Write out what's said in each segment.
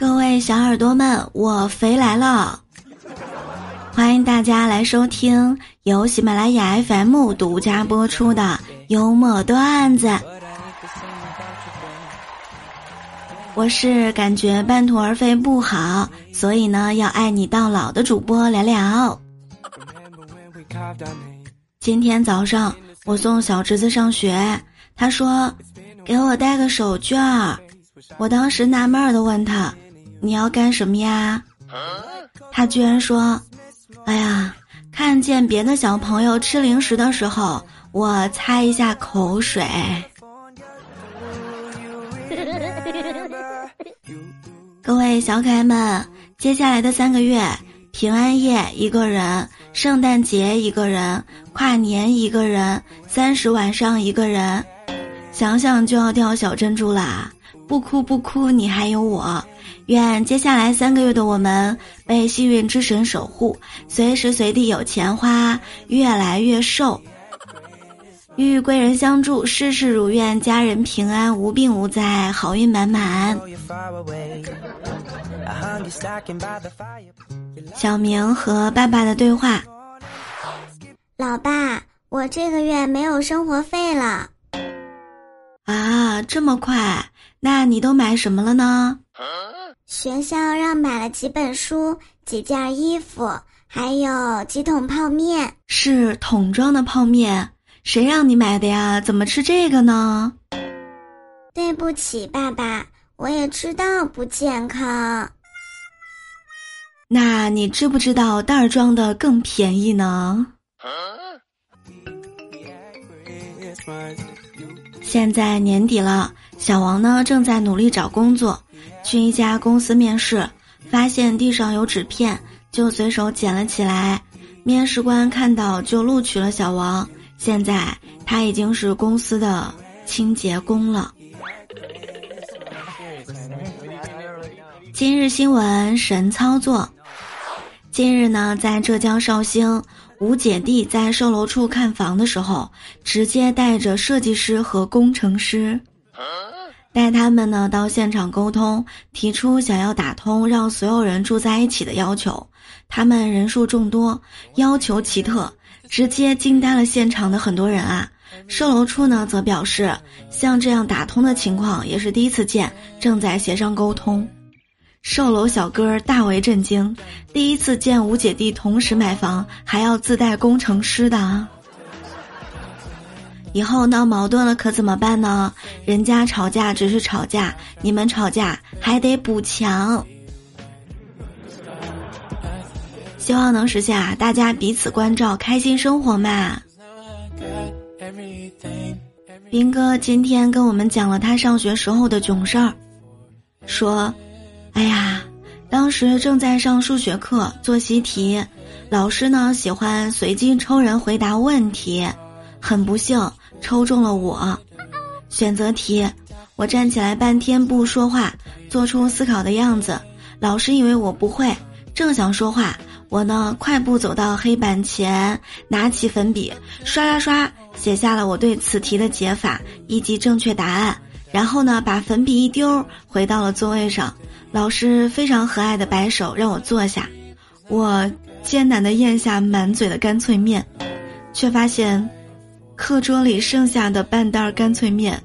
各位小耳朵们，我肥来了！欢迎大家来收听由喜马拉雅 FM 独家播出的幽默段子。我是感觉半途而废不好，所以呢要爱你到老的主播聊聊。今天早上我送小侄子上学，他说给我带个手绢儿，我当时纳闷的问他。你要干什么呀？他居然说：“哎呀，看见别的小朋友吃零食的时候，我擦一下口水。”各位小可爱们，接下来的三个月，平安夜一个人，圣诞节一个人，跨年一个人，三十晚上一个人，想想就要掉小珍珠啦！不哭不哭，你还有我。愿接下来三个月的我们被幸运之神守护，随时随地有钱花，越来越瘦。遇贵人相助，事事如愿，家人平安，无病无灾，好运满满。小明和爸爸的对话：老爸，我这个月没有生活费了。啊，这么快？那你都买什么了呢？学校让买了几本书、几件衣服，还有几桶泡面。是桶装的泡面，谁让你买的呀？怎么吃这个呢？对不起，爸爸，我也知道不健康。那你知不知道袋装的更便宜呢？现在年底了，小王呢正在努力找工作。去一家公司面试，发现地上有纸片，就随手捡了起来。面试官看到就录取了小王，现在他已经是公司的清洁工了。今日新闻神操作，近日呢，在浙江绍兴，吴姐弟在售楼处看房的时候，直接带着设计师和工程师。带他们呢到现场沟通，提出想要打通让所有人住在一起的要求。他们人数众多，要求奇特，直接惊呆了现场的很多人啊！售楼处呢则表示，像这样打通的情况也是第一次见，正在协商沟通。售楼小哥大为震惊，第一次见五姐弟同时买房还要自带工程师的。以后闹矛盾了可怎么办呢？人家吵架只是吵架，你们吵架还得补墙。希望能实现啊，大家彼此关照，开心生活嘛。斌哥今天跟我们讲了他上学时候的囧事儿，说：“哎呀，当时正在上数学课做习题，老师呢喜欢随机抽人回答问题，很不幸。”抽中了我，选择题，我站起来半天不说话，做出思考的样子。老师以为我不会，正想说话，我呢快步走到黑板前，拿起粉笔，刷刷刷写下了我对此题的解法以及正确答案。然后呢，把粉笔一丢，回到了座位上。老师非常和蔼的摆手让我坐下，我艰难的咽下满嘴的干脆面，却发现。课桌里剩下的半袋干脆面，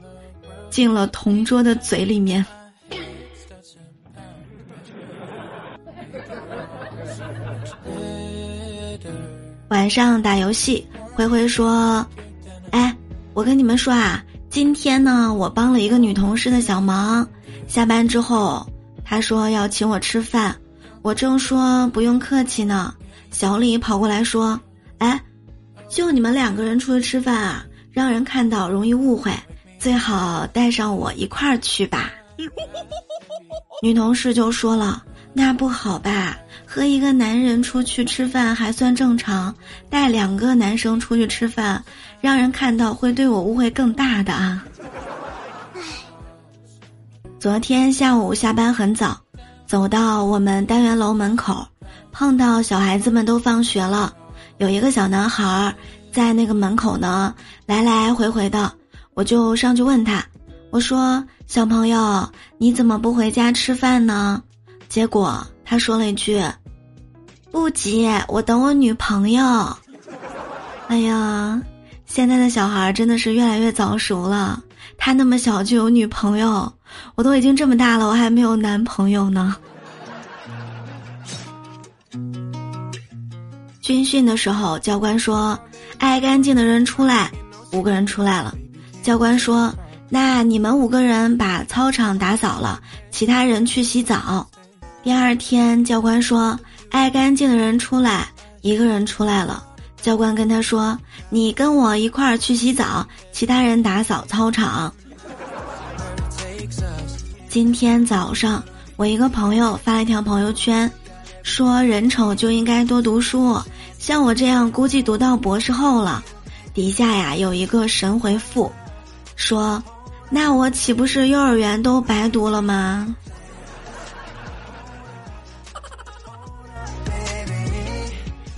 进了同桌的嘴里面。晚上打游戏，灰灰说：“哎，我跟你们说啊，今天呢，我帮了一个女同事的小忙。下班之后，她说要请我吃饭，我正说不用客气呢，小李跑过来说：‘哎。’”就你们两个人出去吃饭啊，让人看到容易误会，最好带上我一块儿去吧。女同事就说了：“那不好吧？和一个男人出去吃饭还算正常，带两个男生出去吃饭，让人看到会对我误会更大的啊。”昨天下午下班很早，走到我们单元楼门口，碰到小孩子们都放学了。有一个小男孩在那个门口呢，来来回回的，我就上去问他，我说：“小朋友，你怎么不回家吃饭呢？”结果他说了一句：“不急，我等我女朋友。”哎呀，现在的小孩真的是越来越早熟了。他那么小就有女朋友，我都已经这么大了，我还没有男朋友呢。军训的时候，教官说：“爱干净的人出来。”五个人出来了。教官说：“那你们五个人把操场打扫了，其他人去洗澡。”第二天，教官说：“爱干净的人出来。”一个人出来了。教官跟他说：“你跟我一块儿去洗澡，其他人打扫操场。”今天早上，我一个朋友发了一条朋友圈，说：“人丑就应该多读书，像我这样估计读到博士后了。”底下呀有一个神回复，说：“那我岂不是幼儿园都白读了吗？”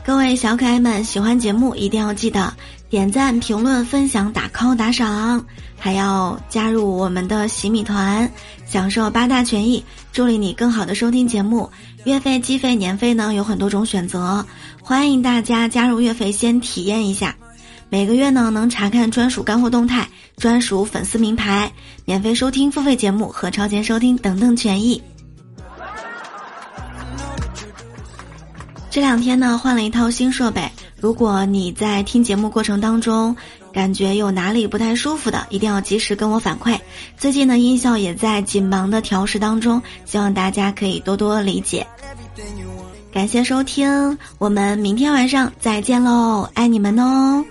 各位小可爱们，喜欢节目一定要记得点赞、评论、分享、打 call、打赏，还要加入我们的洗米团，享受八大权益，助力你更好的收听节目。月费、季费、年费呢有很多种选择，欢迎大家加入月费先体验一下。每个月呢能查看专属干货动态、专属粉丝名牌、免费收听付费节目和超前收听等等权益。这两天呢，换了一套新设备。如果你在听节目过程当中，感觉有哪里不太舒服的，一定要及时跟我反馈。最近呢，音效也在紧忙的调试当中，希望大家可以多多理解。感谢收听，我们明天晚上再见喽，爱你们哦。